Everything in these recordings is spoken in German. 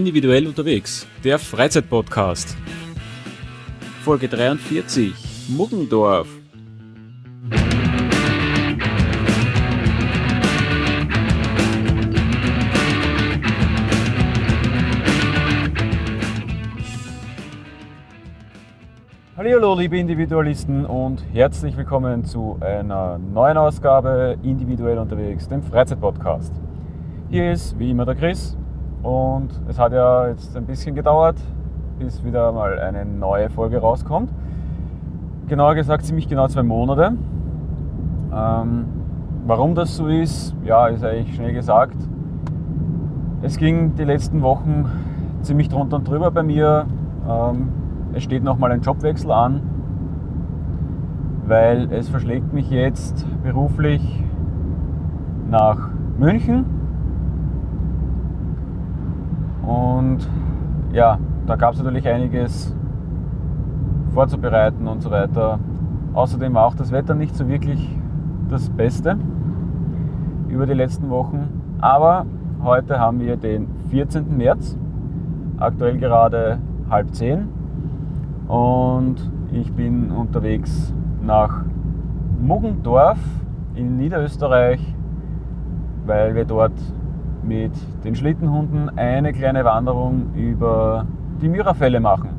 Individuell unterwegs, der Freizeitpodcast. Folge 43, Muggendorf. Hallo liebe Individualisten und herzlich willkommen zu einer neuen Ausgabe Individuell unterwegs, dem Freizeitpodcast. Hier ist wie immer der Chris und es hat ja jetzt ein bisschen gedauert, bis wieder mal eine neue Folge rauskommt. Genauer gesagt ziemlich genau zwei Monate. Ähm, warum das so ist, ja, ist eigentlich schnell gesagt. Es ging die letzten Wochen ziemlich drunter und drüber bei mir. Ähm, es steht nochmal ein Jobwechsel an, weil es verschlägt mich jetzt beruflich nach München und ja, da gab es natürlich einiges vorzubereiten und so weiter. Außerdem war auch das Wetter nicht so wirklich das Beste über die letzten Wochen. Aber heute haben wir den 14. März, aktuell gerade halb zehn. Und ich bin unterwegs nach Muggendorf in Niederösterreich, weil wir dort mit den Schlittenhunden eine kleine Wanderung über die Myrafälle machen.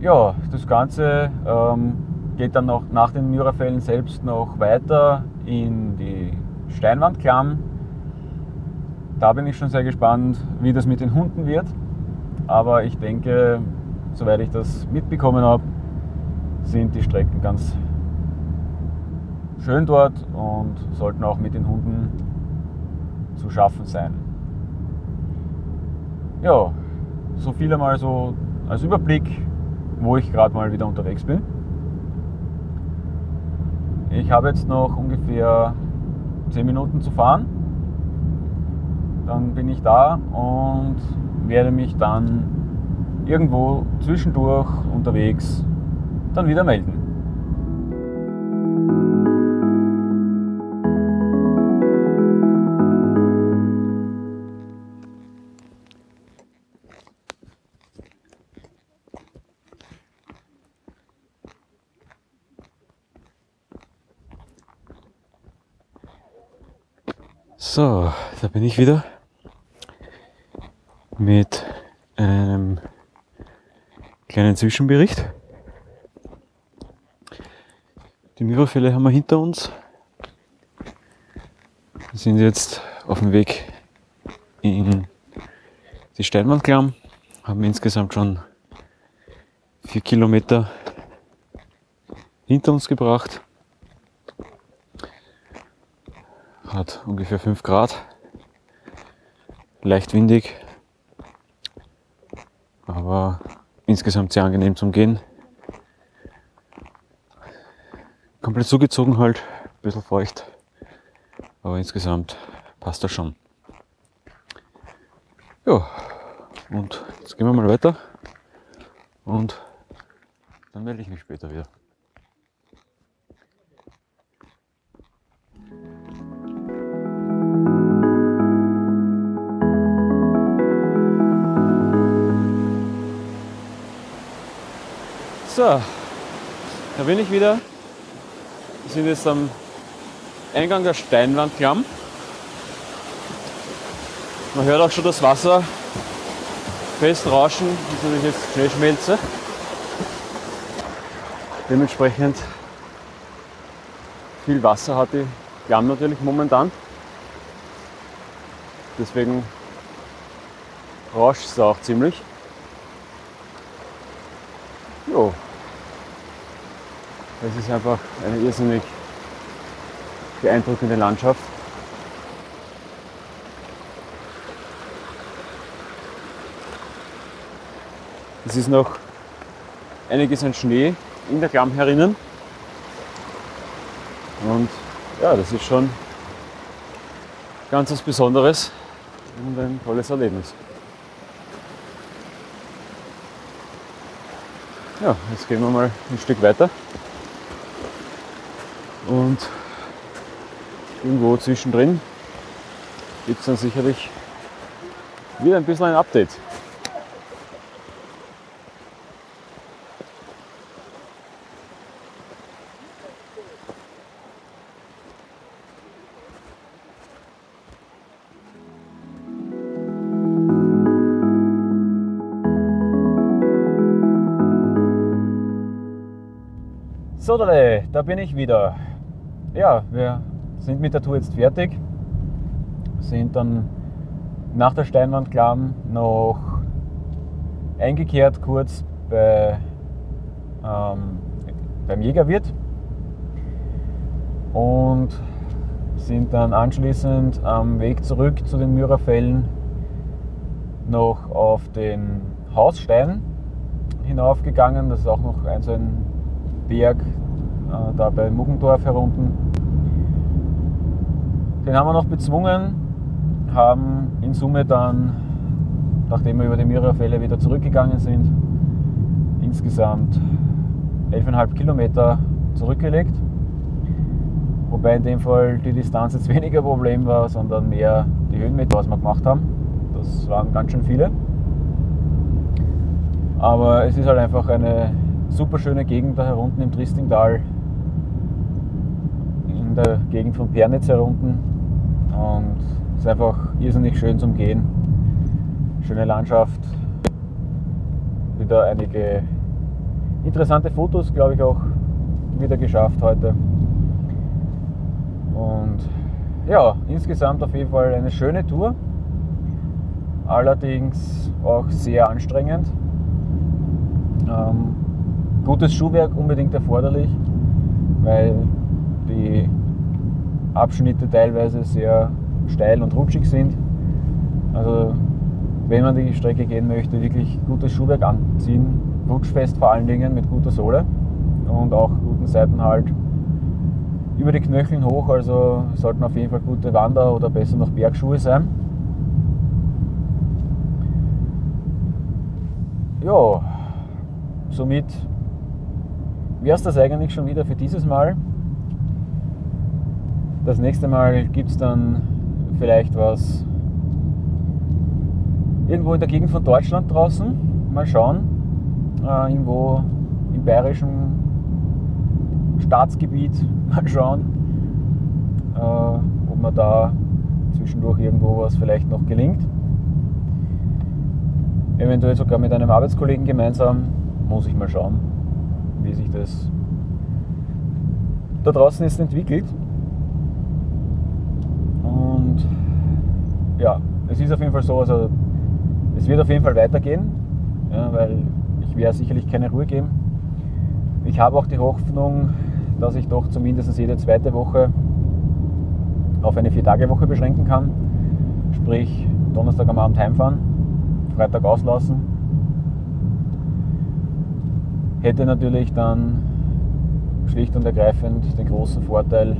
Ja, das Ganze ähm, geht dann noch nach den Myrafällen selbst noch weiter in die Steinwandklamm. Da bin ich schon sehr gespannt, wie das mit den Hunden wird. Aber ich denke, soweit ich das mitbekommen habe, sind die Strecken ganz schön dort und sollten auch mit den Hunden zu schaffen sein. Ja, so viel einmal so als Überblick, wo ich gerade mal wieder unterwegs bin. Ich habe jetzt noch ungefähr 10 Minuten zu fahren. Dann bin ich da und werde mich dann irgendwo zwischendurch unterwegs dann wieder melden. So, da bin ich wieder mit einem kleinen Zwischenbericht. Die Myrafälle haben wir hinter uns. Wir sind jetzt auf dem Weg in die Steinwandklamm, haben insgesamt schon vier Kilometer hinter uns gebracht. Hat ungefähr 5 Grad, leicht windig, aber insgesamt sehr angenehm zum Gehen. Komplett zugezogen halt, ein bisschen feucht, aber insgesamt passt das schon. Ja, und jetzt gehen wir mal weiter und dann melde ich mich später wieder. So, da bin ich wieder. Wir sind jetzt am Eingang der Steinwandklamm. Man hört auch schon das Wasser fest rauschen, das natürlich jetzt Schneeschmelze. Dementsprechend viel Wasser hat die Klamm natürlich momentan. Deswegen rauscht es auch ziemlich. Es ist einfach eine irrsinnig beeindruckende Landschaft. Es ist noch einiges an Schnee in der Klamm herinnen. Und ja, das ist schon ganz was Besonderes und ein tolles Erlebnis. Ja, jetzt gehen wir mal ein Stück weiter. Und irgendwo zwischendrin gibt es dann sicherlich wieder ein bisschen ein Update. So, da bin ich wieder. Ja, wir sind mit der Tour jetzt fertig. Sind dann nach der Steinwand-Klamm noch eingekehrt kurz bei, ähm, beim Jägerwirt und sind dann anschließend am Weg zurück zu den Mürerfällen noch auf den Hausstein hinaufgegangen. Das ist auch noch ein so ein Berg äh, da bei Muggendorf herunten. Den haben wir noch bezwungen, haben in Summe dann, nachdem wir über die Myrafälle wieder zurückgegangen sind, insgesamt 11,5 Kilometer zurückgelegt. Wobei in dem Fall die Distanz jetzt weniger Problem war, sondern mehr die Höhenmeter, was wir gemacht haben. Das waren ganz schön viele. Aber es ist halt einfach eine super schöne Gegend da herunten im Tristingtal, in der Gegend von Pernitz herunten. Und es ist einfach irrsinnig schön zum Gehen. Schöne Landschaft. Wieder einige interessante Fotos, glaube ich, auch wieder geschafft heute. Und ja, insgesamt auf jeden Fall eine schöne Tour. Allerdings auch sehr anstrengend. Ähm, Gutes Schuhwerk unbedingt erforderlich, weil die Abschnitte teilweise sehr steil und rutschig sind. Also wenn man die Strecke gehen möchte, wirklich gutes Schuhwerk anziehen, rutschfest vor allen Dingen mit guter Sohle und auch guten Seitenhalt über die Knöcheln hoch, also sollten auf jeden Fall gute Wander- oder besser noch Bergschuhe sein. Ja, somit wäre es das eigentlich schon wieder für dieses Mal. Das nächste Mal gibt es dann vielleicht was irgendwo in der Gegend von Deutschland draußen. Mal schauen. Äh, irgendwo im bayerischen Staatsgebiet. Mal schauen, äh, ob mir da zwischendurch irgendwo was vielleicht noch gelingt. Eventuell sogar mit einem Arbeitskollegen gemeinsam. Muss ich mal schauen wie sich das da draußen jetzt entwickelt. Und ja, es ist auf jeden Fall so, also es wird auf jeden Fall weitergehen, ja, weil ich werde sicherlich keine Ruhe geben. Ich habe auch die Hoffnung, dass ich doch zumindest jede zweite Woche auf eine Vier-Tage-Woche beschränken kann. Sprich, Donnerstag am Abend heimfahren, Freitag auslassen hätte natürlich dann schlicht und ergreifend den großen Vorteil,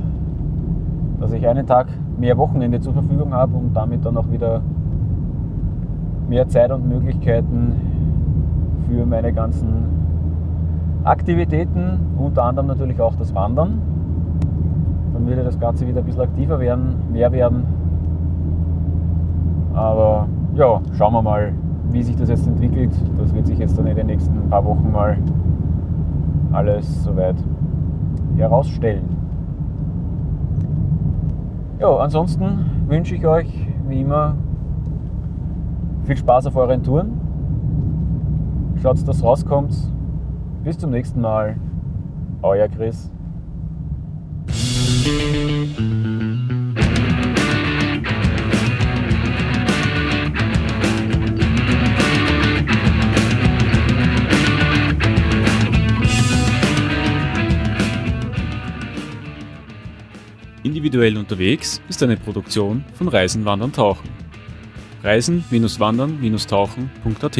dass ich einen Tag mehr Wochenende zur Verfügung habe und damit dann auch wieder mehr Zeit und Möglichkeiten für meine ganzen Aktivitäten, unter anderem natürlich auch das Wandern. Dann würde das Ganze wieder ein bisschen aktiver werden, mehr werden. Aber ja, schauen wir mal, wie sich das jetzt entwickelt. Das wird sich jetzt dann in den nächsten paar Wochen mal alles soweit herausstellen. Ja, ansonsten wünsche ich euch wie immer viel Spaß auf euren Touren. Schaut, dass rauskommt. Bis zum nächsten Mal. Euer Chris. Individuell unterwegs ist eine Produktion von Reisen, Wandern, Tauchen. Reisen-Wandern-Tauchen.at